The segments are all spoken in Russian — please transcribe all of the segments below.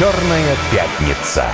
Черная пятница.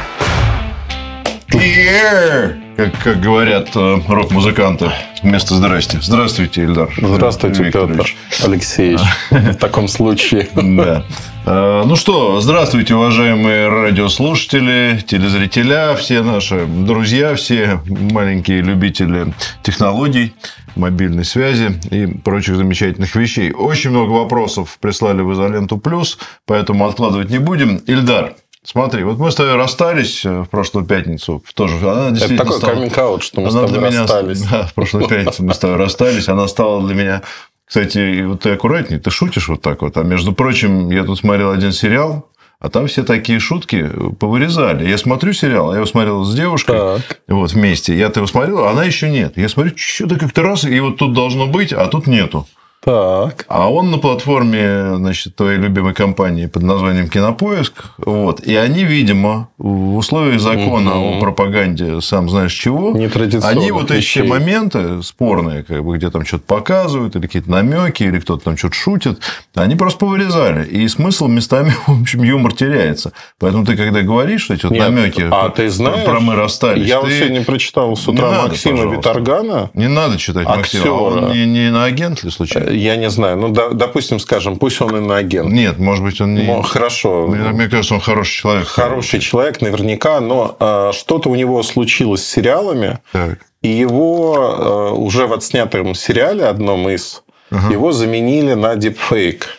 Yeah! Как, как говорят э, рок-музыканты вместо «здрасте». Здравствуйте, Ильдар. Здравствуйте, Викторович. Петр Алексеевич. В таком случае. Да. Э, Ну что, здравствуйте, уважаемые радиослушатели, телезрителя, все наши друзья, все маленькие любители технологий, мобильной связи и прочих замечательных вещей. Очень много вопросов прислали в изоленту плюс, поэтому откладывать не будем. Ильдар, Смотри, вот мы с тобой расстались э, в прошлую пятницу. Тоже, она Это действительно такой стала- каминг что мы с она тобой для меня, расстались. Да, в прошлую пятницу мы с тобой расстались. Она стала для меня... Кстати, вот ты аккуратней, ты шутишь вот так вот. А между прочим, я тут смотрел один сериал, а там все такие шутки повырезали. Я смотрю сериал, я его смотрел с девушкой, Так. вот вместе. Я-то его смотрел, а она еще нет. Я смотрю, что-то как-то раз, и вот тут должно быть, а тут нету. Так. А он на платформе, значит, твоей любимой компании под названием Кинопоиск. Вот. И они, видимо, в условиях закона Мгм. о пропаганде, сам знаешь чего, они вот эти вещей. моменты спорные, как бы, где там что-то показывают, или какие-то намеки, или кто-то там что-то шутит, они просто повырезали. И смысл местами, в общем, юмор теряется. Поэтому ты, когда говоришь что эти вот Нет, намеки а ты знаешь, про мы расстались, Я ты- сегодня прочитал с Не утра надо, Максима пожалуйста. Виторгана. не надо читать Максима. А Актера. Он не, не на агент ли случайно? Я не знаю. Ну, да- допустим, скажем, пусть он и на агент. Нет, может быть, он не... Ну, хорошо. Мне, мне кажется, он хороший человек. Хороший человек, наверняка, но э, что-то у него случилось с сериалами, Так. и его э, уже в отснятом сериале, одном из, его заменили на дипфейк.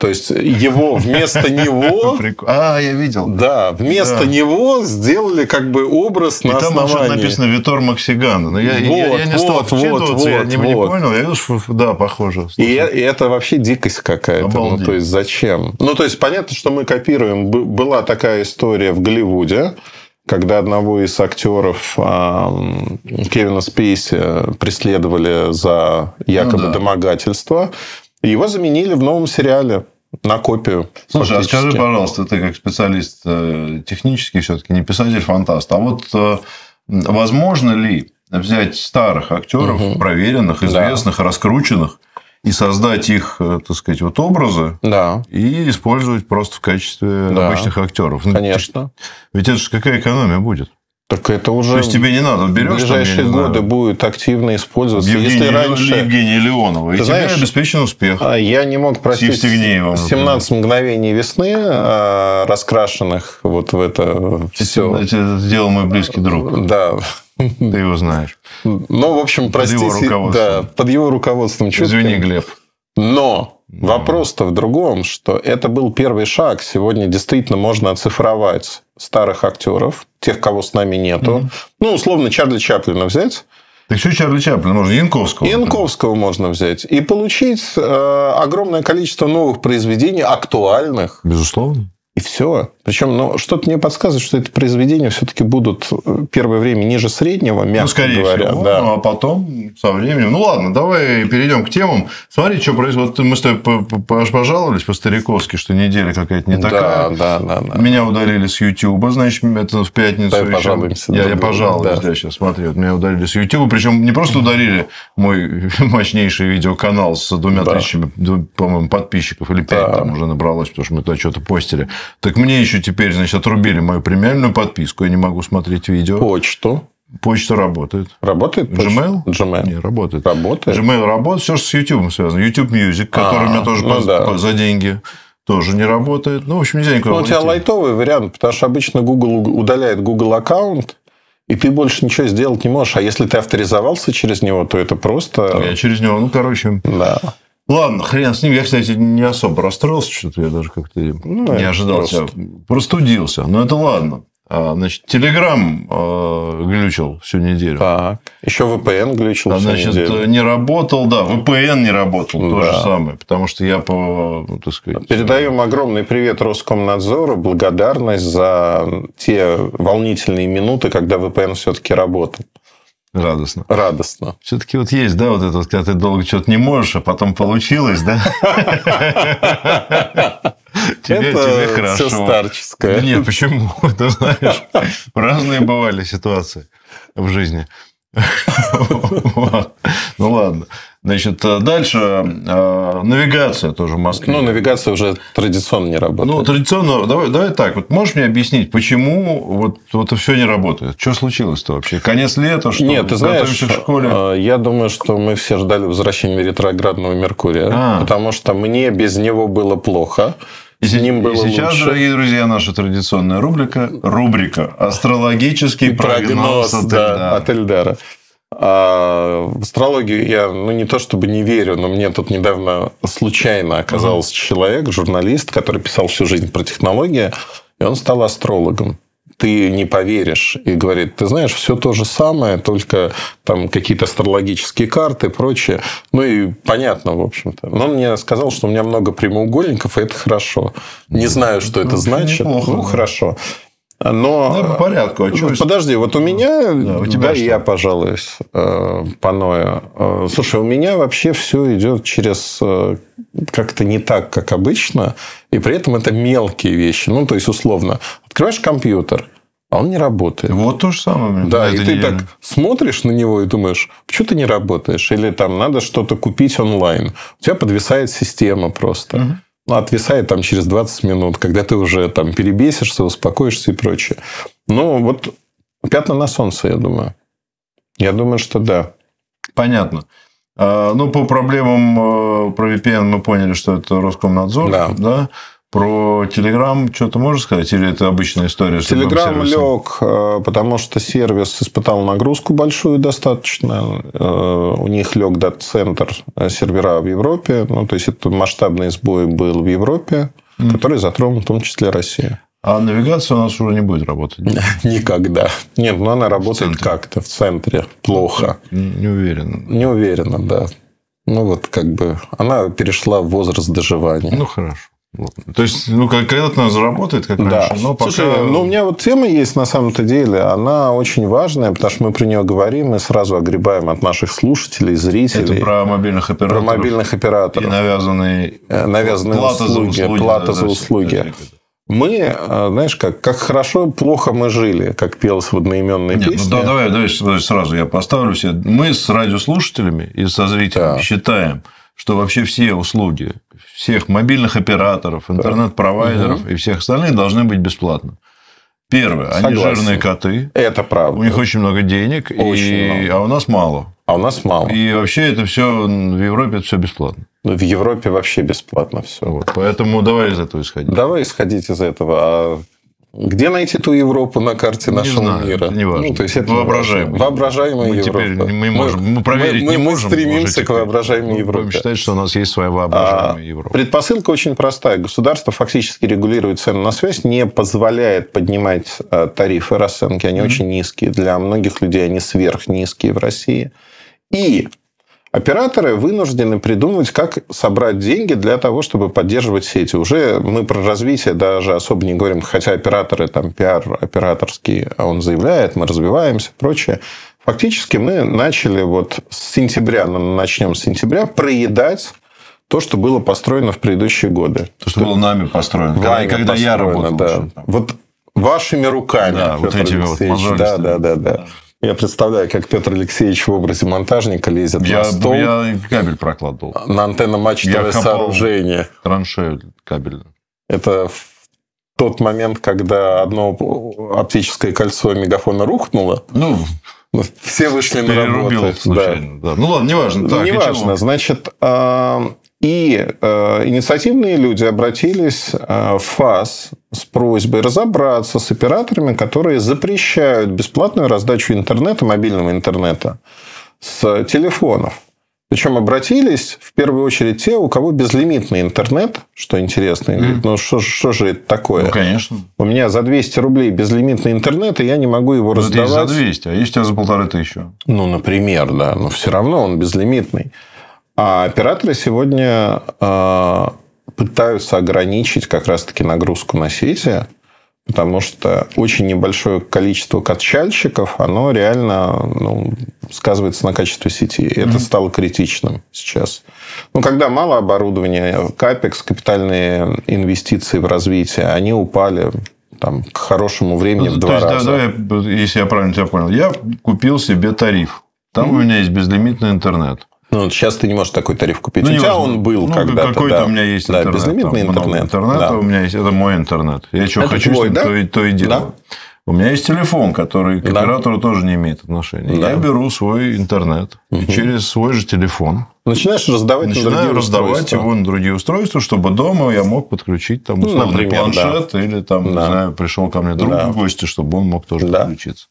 То есть его вместо него А, я видел. Да, вместо Да. него сделали как бы образ И на там уже основании. написано Витор Максиган. Но я, я- я не Вот, стал вот, вот, я вот, не, не вот. понял. Я вижу, да, похоже. И, и это вообще дикость какая-то. Ну, Обалдеть. то есть, зачем? Ну, то есть, понятно, что мы копируем. Была такая история в Голливуде, когда одного из актеров Кевина Спейси преследовали за якобы Ну да. домогательство. Его заменили в новом сериале на копию. Слушай, а скажи, фактически. пожалуйста, ты как специалист э, технический все-таки, не писатель-фантаст, а вот э, возможно ли взять старых актеров, Мгм. проверенных, Да. известных, раскрученных, и создать их, э, так сказать, вот образы, Да, и использовать просто в качестве Да. обычных актеров? Ну, конечно. Ведь это же какая экономия будет? Так это уже То есть тебе не надо, в берешь там, я ближайшие знаю, годы будет активно использоваться. Евгения, Если раньше... Евгения Леонова, и Ты тебе знаешь, обеспечен успех. А, Я не мог простить Евстигнеевым, 17 мгновений весны, а, раскрашенных вот в это все. Это сделал мой близкий друг. Да. Ты его знаешь. Ну, в общем, Под его простите. руководством. Да, под его руководством. чутким. Извини, Глеб. Но вопрос-то в другом, что это был первый шаг. Сегодня действительно можно оцифровать старых актеров, тех, кого с нами нету. Ну, условно, Чарли Чаплина взять. Так что Чарли Чаплин? Можно Янковского. Янковского можно взять. И получить э, огромное количество новых произведений, актуальных. Безусловно. И все. Причем, ну, что-то мне подсказывает, что эти произведения все-таки будут э, первое время ниже среднего, мягко ну, скорее говоря. всего. да. Ну, а потом, со временем... Ну, ладно, давай перейдем к темам. Смотри, что происходит. Вот Мы с тобой по- по- пожаловались по-стариковски, что неделя какая-то не да, такая. да, да, да. Меня удалили с Ютуба, значит, это в пятницу. Давай еще. Я, я друг другу, пожалуюсь, да. да. сейчас смотри. Вот меня удалили с Ютуба. Причем не просто удалили мой мощнейший видеоканал с двумя Да. тысячами, по-моему, подписчиков или пять Да. там уже набралось, потому что мы туда что-то постили. Так мне еще теперь, значит, отрубили мою премиальную подписку. Я не могу смотреть видео. Почту. Почта работает. Работает? почта? Gmail? Gmail. Не, работает. Работает? Gmail работает, все с YouTube связано. YouTube Music, который А, у меня тоже ну по- да. по- за деньги тоже не работает. Ну, в общем, нельзя никуда Ну, у тебя лайтовый вариант, потому что обычно Google удаляет Google аккаунт, и ты больше ничего сделать не можешь. А если ты авторизовался через него, то это просто... Я через него, ну, короче. Да. Ладно, хрен с ним. Я, кстати, не особо расстроился, что-то я даже как-то Ну, не ожидал. просто. Простудился. Но это ладно. А, значит, Телеграм э, глючил всю неделю. Так. Еще VPN глючил А, всю значит, неделю. не работал, да, VPN не работал, то Да. же самое, потому что я по, ну, так сказать... Передаем огромный привет Роскомнадзору, благодарность за те волнительные минуты, когда VPN все-таки работал. Радостно. Радостно. Все-таки вот есть, да, вот это, вот, когда ты долго что-то не можешь, а потом получилось, да? Тебе, это тебе хорошо. все старческое. Да нет, почему? Ты знаешь, разные бывали ситуации в жизни. Ну ладно. Значит, э, дальше э, навигация тоже в Москве. Ну, навигация уже традиционно не работает. Ну, традиционно, давай, давай так, вот можешь мне объяснить, почему вот, вот все не работает? Что случилось-то вообще? Конец лета, что Нет, ты знаешь, в школе? э, я думаю, что мы все ждали возвращения ретроградного Меркурия, А. потому что мне без него было плохо. И С ним было и сейчас, лучше. дорогие друзья, наша традиционная рубрика, рубрика «Астрологический прогноз, от да, Эльдара». от Эльдара. А в астрологию я, ну, не то чтобы не верю, но мне тут недавно случайно оказался человек, журналист, который писал всю жизнь про технологии, и он стал астрологом. Ты не поверишь. И говорит, ты знаешь, все то же самое, только там какие-то астрологические карты и прочее. Ну, и понятно, в общем-то. Но он мне сказал, что у меня много прямоугольников, и это хорошо. Не знаю, что это Ну, значит. неплохо, ну, да. хорошо. Но... Ну, по порядку. А Ну, Подожди, вот у меня, Да, у тебя да, что? я пожалуюсь, э, паною. Э, Слушай, у меня вообще все идет через э, как-то не так, как обычно, и при этом это мелкие вещи. Ну, то есть, условно, открываешь компьютер, а он не работает. Вот то же самое. Да, и ты так смотришь на него и думаешь, почему ты не работаешь? Или там надо что-то купить онлайн. У тебя подвисает система просто. Ну, отвисает там через 20 минут, когда ты уже там перебесишься, успокоишься и прочее. Ну, вот пятна на солнце, я думаю. Я думаю, что да. Понятно. А, Ну, по проблемам э, про VPN мы поняли, что это Роскомнадзор. Да. Про Telegram что-то можешь сказать? Или это обычная история? с сервисом? лег, э, потому что сервис испытал нагрузку большую достаточно. Э, У них лег дата-центр э, сервера в Европе. Ну, то есть, это масштабный сбой был в Европе, который затронул в том числе Россию. А навигация у нас уже не будет работать. Никогда. Нет, ну она работает как-то в центре. Плохо. Не уверен. Не уверена, да. Ну, вот как бы она перешла в возраст доживания. Ну, хорошо. Вот. То есть, ну, когда-то она заработает, как Да. раньше, но пока... Слушай, ну, у меня вот тема есть на самом-то деле. Она очень важная, потому что мы про нее говорим и сразу огребаем от наших слушателей, Это зрителей. про мобильных про операторов. мобильных И операторов. навязанные... Э, навязанные плата за услуги, услуги. плата да, за услуги. да. Мы, э, знаешь, как, как хорошо, плохо мы жили, как пелось в одноименной Нет, ну, песне. да, давай, давай сразу я поставлю все. Мы с радиослушателями и со зрителями Да. считаем, что вообще все услуги всех мобильных операторов, интернет-провайдеров и всех остальных должны быть бесплатно. Первое, они Согласен. жирные коты, Это правда. у них очень много денег, Очень и... много. а у нас мало. А у нас мало. И вообще это все в Европе это все бесплатно. Ну, В Европе вообще бесплатно все. Вот. Поэтому давай из этого исходить. Давай исходить из этого. А где найти ту Европу на карте Не нашего знаю, мира? не важно. Ну, то есть это не Воображаемый. важно. Воображаемая Мы Европа. теперь не можем, мы проверить мы, не мы можем. стремимся уже к воображаемой Мы Европе. Будем считать, что у нас есть своя воображаемая Европа. Предпосылка очень простая. Государство фактически регулирует цены на связь, не позволяет поднимать э, тарифы расценки. Они очень низкие. Для многих людей они сверхнизкие в России. И операторы вынуждены придумывать, как собрать деньги для того, чтобы поддерживать сети. Уже мы про развитие даже особо не говорим, хотя операторы, там, пиар операторский, а он заявляет, мы развиваемся, прочее. Фактически мы начали вот с сентября, ну, начнем с сентября, проедать то, что было построено в предыдущие годы. То, что было нами построено. Когда, Вами когда я построено, работал. да. Вот вашими руками. Да, вот этими вот. Да, да, да, да. Я представляю, как Петр Алексеевич в образе монтажника лезет Я, на стол, я кабель прокладывал. на антенно-мачтовое сооружение. Траншею кабельную. Это в тот момент, когда одно оптическое кольцо мегафона рухнуло, Ну, ну, все вышли на работу. Да. случайно. Да. Ну ладно, неважно. Так, Неважно. Значит, э, и э, инициативные люди обратились э, в ФАС с просьбой разобраться с операторами, которые запрещают бесплатную раздачу интернета, мобильного интернета с телефонов. Причем обратились в первую очередь те, у кого безлимитный интернет, что интересно. Говорят, Ну, что, что же это такое? Ну, конечно. У меня за 200 рублей безлимитный интернет, и я не могу его Вот есть за раздавать. 200, а есть у тебя за полторы тысячи. Ну, например, да, но все равно он безлимитный. А операторы сегодня э, пытаются ограничить как раз-таки нагрузку на сети, потому что очень небольшое количество качальщиков, оно реально ну, сказывается на качестве сети. И это стало критичным сейчас. Ну, когда мало оборудования, капекс, капитальные инвестиции в развитие, они упали там, к хорошему времени в Ну, То два есть, да, раза. давай, если я правильно тебя понял, я купил себе тариф. Там у меня есть безлимитный интернет. Ну, сейчас ты не можешь такой тариф купить. Ну, у тебя он был Ну, когда-то. Какой-то да. у меня есть Да, интернет. безлимитный там интернет. интернета Да. у меня есть. Это мой интернет. Я что Это хочу, твой, с ним, да? то, и, то и делаю. Да. У меня есть телефон, который к Да. оператору тоже не имеет отношения. Да. Я беру свой интернет и через свой же телефон Начинаешь раздавать на начинаю другие раздавать устройства. его на другие устройства, чтобы дома я мог подключить там Ну, условный например, планшет или там, не Да. знаю, пришел ко мне друг Да. в гости, чтобы он мог тоже Да. подключиться.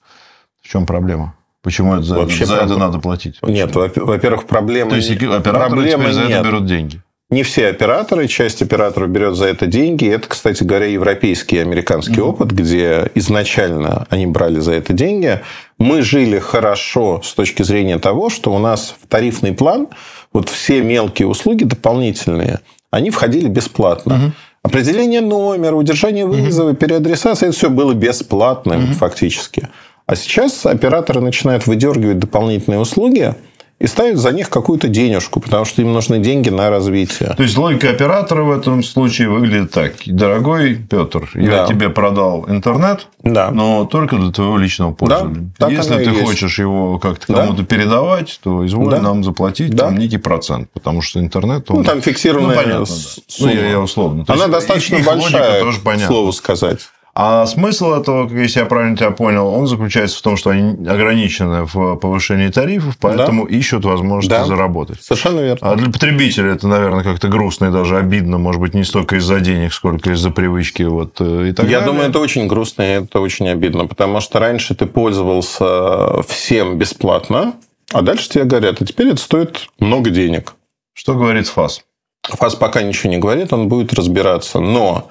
В чем проблема? Почему это за, Вообще за это проблема- надо платить? Нет, во- во-первых, проблемы, То есть операторы проблемы за это нет. берут деньги. Не все операторы, часть операторов берет за это деньги. Это, кстати говоря, европейский и американский опыт, где изначально они брали за это деньги. Мы жили хорошо с точки зрения того, что у нас в тарифный план вот все мелкие услуги дополнительные, они входили бесплатно. Определение номера, удержание вызова, переадресация, это все было бесплатным фактически. А сейчас операторы начинают выдергивать дополнительные услуги и ставят за них какую-то денежку, потому что им нужны деньги на развитие. То есть логика оператора в этом случае выглядит так. Дорогой Петр, я Да. тебе продал интернет, Да. но только для твоего личного пользования. так Если ты есть. хочешь его как-то Да. кому-то передавать, то изволь Да. нам заплатить Да. там некий процент, потому что интернет... Он... Ну, там фиксированная Ну, понятно, да. сумма. Ну, я, я условно. То Она достаточно большая, тоже слову сказать. А смысл этого, если я правильно тебя понял, он заключается в том, что они ограничены в повышении тарифов, поэтому ищут возможность Да. заработать. Совершенно верно. А для потребителя это, наверное, как-то грустно и даже обидно, может быть, не столько из-за денег, сколько из-за привычки вот, э, и так Я далее. думаю, это очень грустно и это очень обидно, потому что раньше ты пользовался всем бесплатно, а дальше тебе говорят, а теперь это стоит много денег. Что говорит ФАС? ФАС пока ничего не говорит, он будет разбираться. Но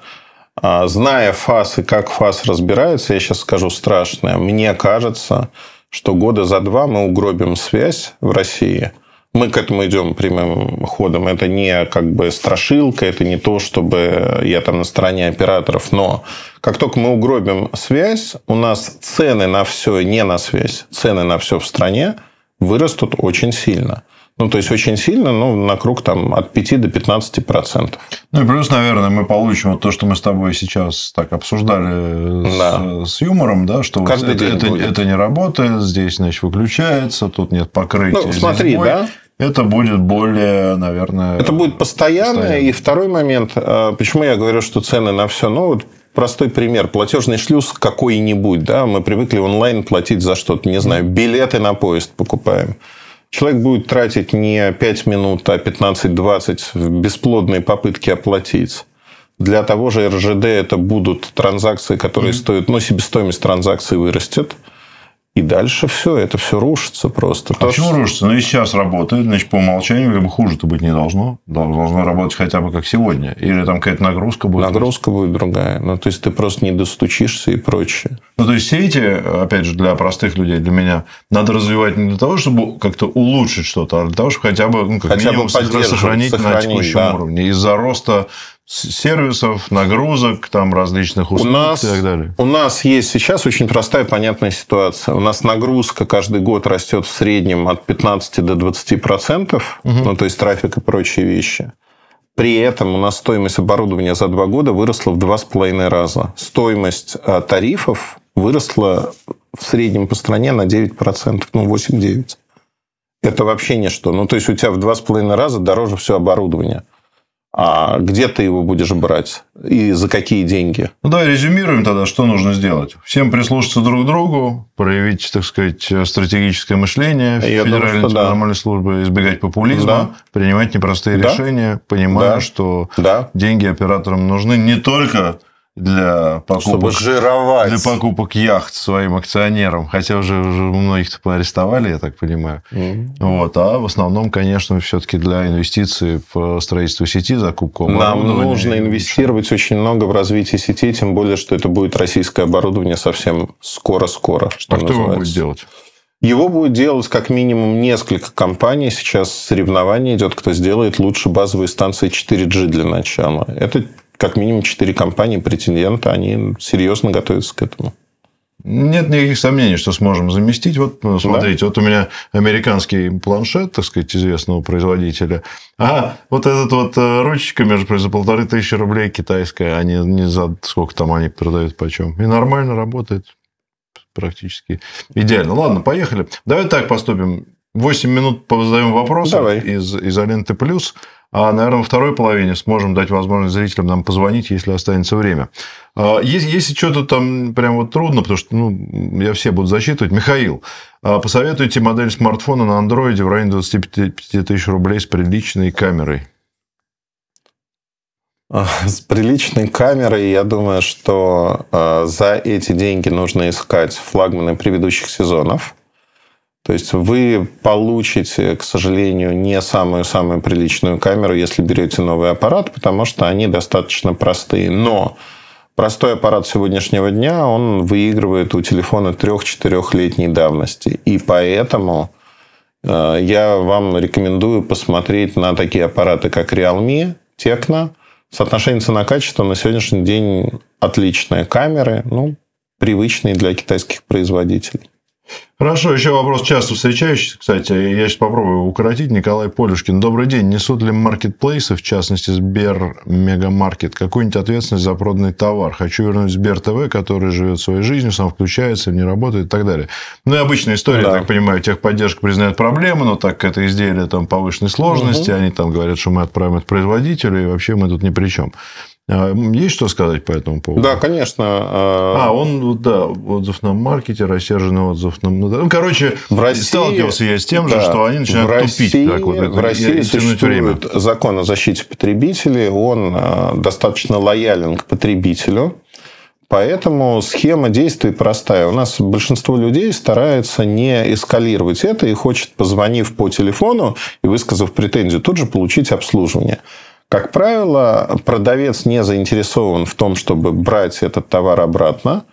зная ФАС и как ФАС разбирается, я сейчас скажу страшное. Мне кажется, что года за два мы угробим связь в России. Мы к этому идем прямым ходом. Это не как бы страшилка, это не то, чтобы я там на стороне операторов. Но как только мы угробим связь, у нас цены на все, не на связь, цены на все в стране вырастут очень сильно. Ну, то есть, очень сильно, ну, на круг там от 5 до 15 процентов. Ну и плюс, наверное, мы получим вот то, что мы с тобой сейчас так обсуждали Да. с, с юмором, да, что вот Каждый это, это, будет. это не работает, здесь, значит, выключается, тут нет покрытия. Ну, смотри, сбой. да? Это будет более, наверное... Это будет постоянно. постоянно. И второй момент, а, почему я говорю, что цены на все, ну, вот простой пример. Платежный шлюз какой-нибудь, да, мы привыкли онлайн платить за что-то, не знаю, билеты на поезд покупаем. Человек будет тратить не 5 минут, а 15-20 в бесплодные попытки оплатить. Для того же РЖД это будут транзакции, которые стоят, ну, себестоимость транзакции вырастет. И дальше все, это все рушится просто. А почему что- рушится? Ну, и сейчас работает, значит, по умолчанию, как бы хуже-то быть не должно. Дол- Должно работать хотя бы как сегодня. Или там какая-то нагрузка будет. Нагрузка будет другая. Ну, то есть, ты просто не достучишься и прочее. Ну, то есть, все эти, опять же, для простых людей, для меня, надо развивать не для того, чтобы как-то улучшить что-то, а для того, чтобы хотя бы, ну, как Хотя бы минимум, сохра- поддерживать, сохранить, на сохранить, текущем да. уровне. Из-за роста сервисов, нагрузок, там, различных У услуг нас, и так далее. у нас есть сейчас очень простая, понятная ситуация. У нас нагрузка каждый год растет в среднем от 15 до 20 процентов. Ну, то есть, трафик и прочие вещи. При этом у нас стоимость оборудования за два года выросла в два с половиной раза. Стоимость а, тарифов выросла в среднем по стране на 9%, ну, 8-9%. Это вообще ничто. Ну, то есть, у тебя в два с половиной раза дороже все оборудование. А где ты его будешь брать? И за какие деньги? Ну, давай резюмируем тогда, что нужно сделать. Всем прислушаться друг к другу, проявить, так сказать, стратегическое мышление Я думаю, Федеральной да. нормальной службы, избегать популизма, Да. принимать непростые Да. решения, понимая, Да. что Да. деньги операторам нужны не только для Чтобы покупок, жировать. для покупок яхт своим акционерам, хотя уже, уже многих-то поарестовали, я так понимаю. Мгм. Вот, а в основном, конечно, все-таки для инвестиций в строительство сети, закупку Нам нужно инвестировать очень много в развитие сетей, тем более, что это будет российское оборудование совсем скоро-скоро, что А кто его называется. будет делать? Его будет делать как минимум несколько компаний. Сейчас соревнование идет, кто сделает лучше базовые станции 4G для начала. Это как минимум четыре компании претендента, они серьезно готовятся к этому. Нет никаких сомнений, что сможем заместить. Вот, ну, смотрите, вот у меня американский планшет, так сказать, известного производителя. А вот этот вот э, ручечка, между прочим, за полторы тысячи рублей китайская, а не, не за сколько там они продают почем. И нормально работает практически идеально. Ладно, поехали. Давай так поступим. 8 минут задаем вопросы Давай. из изоленты плюс. А, наверное, во второй половине сможем дать возможность зрителям нам позвонить, если останется время. А, Если, если что-то там прям вот трудно, потому что ну, я все буду зачитывать. Михаил, а, посоветуйте модель смартфона на андроиде в районе 25 тысяч рублей с приличной камерой. С приличной камерой, я думаю, что за эти деньги нужно искать флагманы предыдущих сезонов. То есть вы получите, к сожалению, не самую-самую приличную камеру, если берете новый аппарат, потому что они достаточно простые. Но простой аппарат сегодняшнего дня, он выигрывает у телефона 3-4-летней давности. И поэтому э, я вам рекомендую посмотреть на такие аппараты, как Realme, Tecno. Соотношение цена-качество на сегодняшний день отличное. Камеры, ну, привычные для китайских производителей. Хорошо, еще вопрос часто встречающийся, кстати, я сейчас попробую укоротить. Николай Полюшкин. Добрый день. Несут ли маркетплейсы, в частности Сбер Мегамаркет, какую-нибудь ответственность за проданный товар? Хочу вернуть Сбер ТВ, который живет своей жизнью, сам включается, не работает и так далее. Ну, и обычная история, Да. я так понимаю, техподдержка признает проблемы, но так как это изделие там повышенной сложности, они там говорят, что мы отправим это производителю, и вообще мы тут ни при чем. А, Есть что сказать по этому поводу? Да, конечно. э, А, он, да, отзыв на маркете, рассерженный отзыв на... Ну, короче, В России, сталкивался я с тем же, да, что они начинают в тупить. России, так вот, в России тянуть время. существует закон о защите потребителей. Он э, достаточно лоялен к потребителю. Поэтому схема действий простая. У нас большинство людей старается не эскалировать это и хочет, позвонив по телефону и высказав претензию, тут же получить обслуживание. Как правило, продавец не заинтересован в том, чтобы брать этот товар обратно.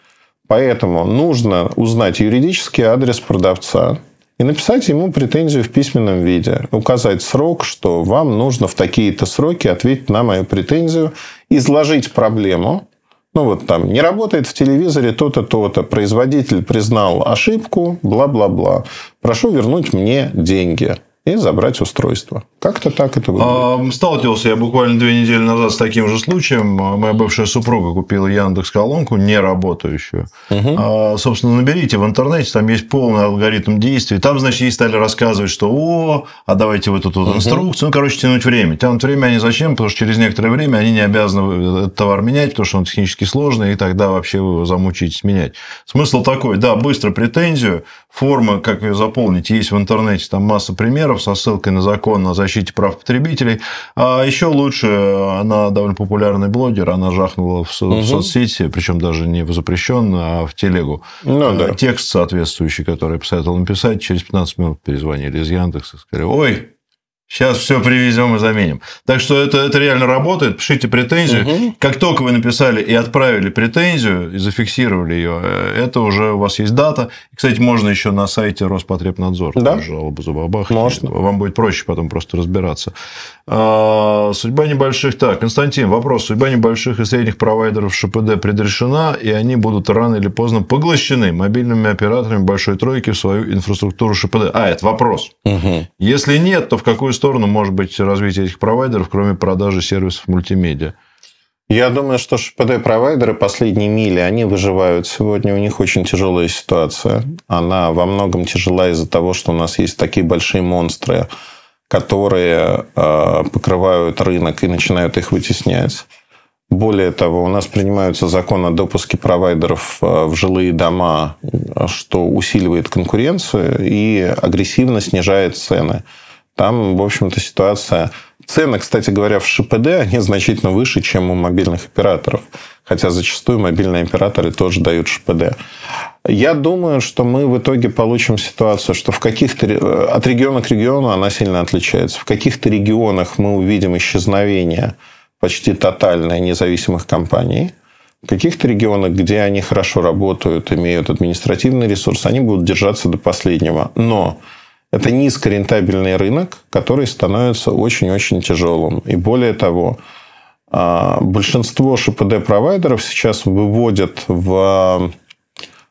Поэтому нужно узнать юридический адрес продавца и написать ему претензию в письменном виде. Указать срок, что вам нужно в такие-то сроки ответить на мою претензию, изложить проблему. Ну, вот там, не работает в телевизоре то-то, то-то. Производитель признал ошибку, бла-бла-бла. Прошу вернуть мне деньги и забрать устройство. Как-то так это выглядит. А, Сталкивался я буквально две недели назад с таким же случаем. А, Моя бывшая супруга купила Яндекс колонку, не работающую. А, Собственно, наберите в интернете, там есть полный алгоритм действий. Там, значит, ей стали рассказывать, что о, а давайте вот эту вот инструкцию. Ну, короче, тянуть время. Тянуть время они зачем? Потому что через некоторое время они не обязаны этот товар менять, потому что он технически сложный, и тогда вообще вы его замучитесь менять. Смысл такой, да, быстро претензию, форма, как ее заполнить, есть в интернете, там масса примеров со ссылкой на закон о защите прав потребителей. А еще лучше, она довольно популярный блогер, она жахнула в, со- в соцсети, причем даже не в запрещенную, а в телегу. Ну, Э, да. Текст соответствующий, который я посоветовал написать, через 15 минут перезвонили из Яндекса, сказали, ой, Сейчас все привезем и заменим. Так что это, это реально работает. Пишите претензию. Как только вы написали и отправили претензию, и зафиксировали ее, э, это уже у вас есть дата. Кстати, можно еще на сайте Роспотребнадзора Да. жалобу забабахать. Можно. Вам будет проще потом просто разбираться. А, судьба небольших... Так, Константин, вопрос. Судьба небольших и средних провайдеров ШПД предрешена, и они будут рано или поздно поглощены мобильными операторами большой тройки в свою инфраструктуру ШПД. А, это вопрос. Мгм. Если нет, то в какую сторону может быть развитие этих провайдеров, кроме продажи сервисов мультимедиа? Я думаю, что ШПД-провайдеры последние мили, они выживают сегодня. У них очень тяжелая ситуация. Она во многом тяжела из-за того, что у нас есть такие большие монстры, которые э, покрывают рынок и начинают их вытеснять. Более того, у нас принимаются закон о допуске провайдеров э, в жилые дома, э, что усиливает конкуренцию и агрессивно снижает цены. Там, в общем-то, ситуация... Цены, кстати говоря, в ШПД, они значительно выше, чем у мобильных операторов. Хотя зачастую мобильные операторы тоже дают ШПД. Я думаю, что мы в итоге получим ситуацию, что в каких-то... От региона к региону она сильно отличается. В каких-то регионах мы увидим исчезновение почти тотальное независимых компаний. В каких-то регионах, где они хорошо работают, имеют административный ресурс, они будут держаться до последнего. Но это низкорентабельный рынок, который становится очень-очень тяжелым. И более того, а, большинство ШПД-провайдеров сейчас выводят в,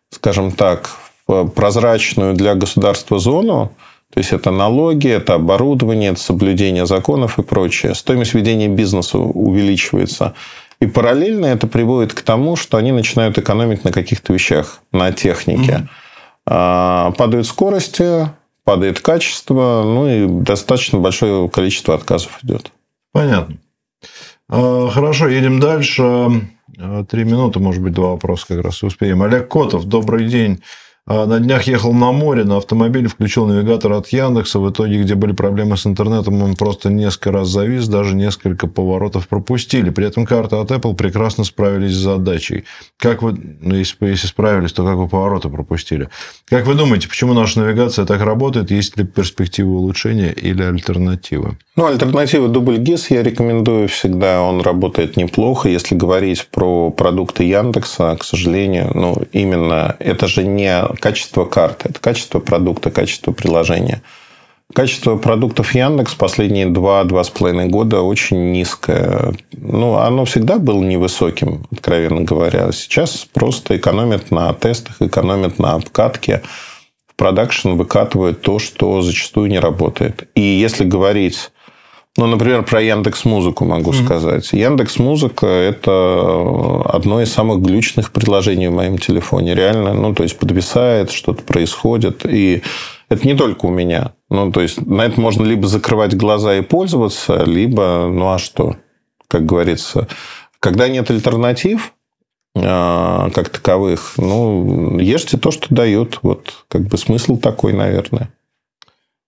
скажем так, в прозрачную для государства зону, то есть это налоги, это оборудование, это соблюдение законов и прочее. Стоимость ведения бизнеса увеличивается. И параллельно это приводит к тому, что они начинают экономить на каких-то вещах, на технике. А, Падают скорости, падает качество, ну и достаточно большое количество отказов идет. Понятно. А, хорошо, едем дальше. А, три минуты, может быть, два вопроса как раз успеем. Олег Котов, добрый день. А на днях ехал на море, на автомобиле включил навигатор от Яндекса. В итоге, где были проблемы с интернетом, он просто несколько раз завис, даже несколько поворотов пропустили. При этом карты от Apple прекрасно справились с задачей. Как вы, ну, если, если справились, то как вы повороты пропустили? Как вы думаете, почему наша навигация так работает? Есть ли перспективы улучшения или альтернативы? Ну, альтернатива дубль GIS я рекомендую всегда. Он работает неплохо. Если говорить про продукты Яндекса, к сожалению, ну, именно это же не качество карты, это качество продукта, качество приложения. Качество продуктов Яндекс последние два-два с половиной года очень низкое. Ну, оно всегда было невысоким, откровенно говоря. Сейчас просто экономят на тестах, экономят на обкатке. В продакшн выкатывают то, что зачастую не работает. И если говорить ну, например, про Яндекс Музыку могу mm-hmm. сказать. Яндекс Музыка это одно из самых глючных приложений в моем телефоне. Реально, ну, то есть подвисает, что-то происходит. И это не только у меня. Ну, то есть на это можно либо закрывать глаза и пользоваться, либо, ну а что, как говорится, когда нет альтернатив, а, как таковых, ну, ешьте то, что дают. Вот как бы смысл такой, наверное.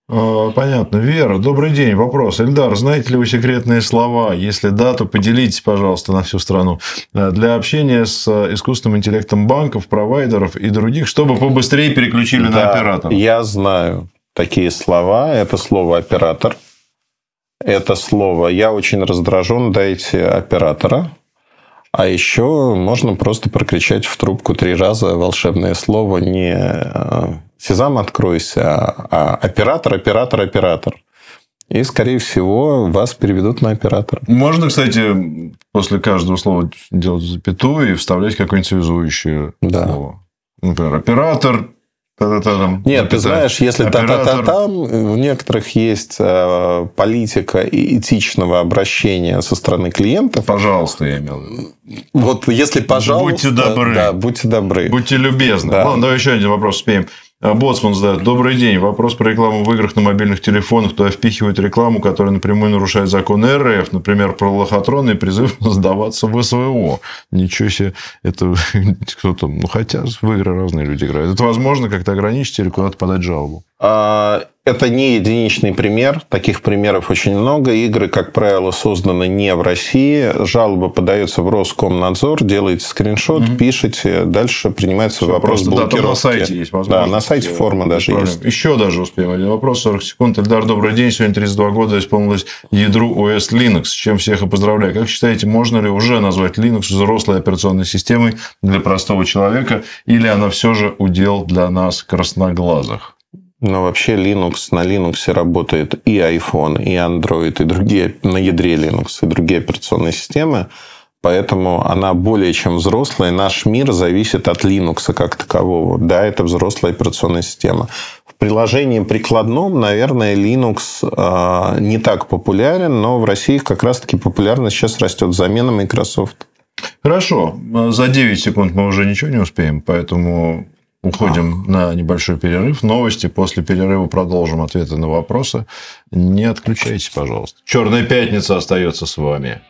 А, понятно. Вера, добрый день. Вопрос. Эльдар, знаете ли вы секретные слова? Если да, то поделитесь, пожалуйста, на всю страну. А, для общения с искусственным интеллектом банков, провайдеров и других, чтобы побыстрее переключили да, на оператора. Я знаю такие слова. Это слово оператор. Это слово «я очень раздражен, дайте оператора». А еще можно просто прокричать в трубку три раза волшебное слово не а, Сезам откройся, а оператор, оператор, оператор. И, скорее всего, вас переведут на оператора. Можно, кстати, после каждого слова делать запятую и вставлять какое-нибудь связующее да. слово. Например, оператор, Та-та-та-там. Нет, ты знаешь, если та-та-та-там, у некоторых есть э, политика этичного обращения со стороны клиентов. Пожалуйста, я имел в виду. Вот если пожалуйста... Будьте добры. Да, будьте добры. Будьте любезны. Да. Ладно, давай еще один вопрос успеем. А, Боцман задает. Добрый день. Вопрос про рекламу в играх на мобильных телефонах. Кто впихивает рекламу, которая напрямую нарушает законы РФ, например, про лохотроны и призыв сдаваться в СВО. Ничего себе. Это кто-то... Ну, хотя в игры разные люди играют. Это возможно как-то ограничить или куда-то подать жалобу? А, это не единичный пример. Таких примеров очень много. Игры, как правило, созданы не в России. Жалоба подается в Роскомнадзор, делаете скриншот, угу. пишете, дальше принимается Все, вопрос просто, блокировки. Да, на сайте есть возможность. Да, на сайте форма даже проблем. есть. Еще даже успеем. Один вопрос, 40 секунд. Эльдар, добрый день. Сегодня 32 года исполнилось ядру OS Linux. С чем всех и поздравляю. Как считаете, можно ли уже назвать Linux взрослой операционной системой для простого человека? Или она все же удел для нас красноглазых? Но вообще Linux на Linux работает и iPhone, и Android, и другие на ядре Linux, и другие операционные системы. Поэтому она более чем взрослая. Наш мир зависит от Linux как такового. Да, это взрослая операционная система. В приложении прикладном, наверное, Linux э, не так популярен, но в России как раз-таки популярность сейчас растет. Замена Microsoft. Хорошо. За 9 секунд мы уже ничего не успеем, поэтому Уходим а. на небольшой перерыв. Новости. После перерыва продолжим ответы на вопросы. Не отключайтесь, пожалуйста. Черная пятница остается с вами.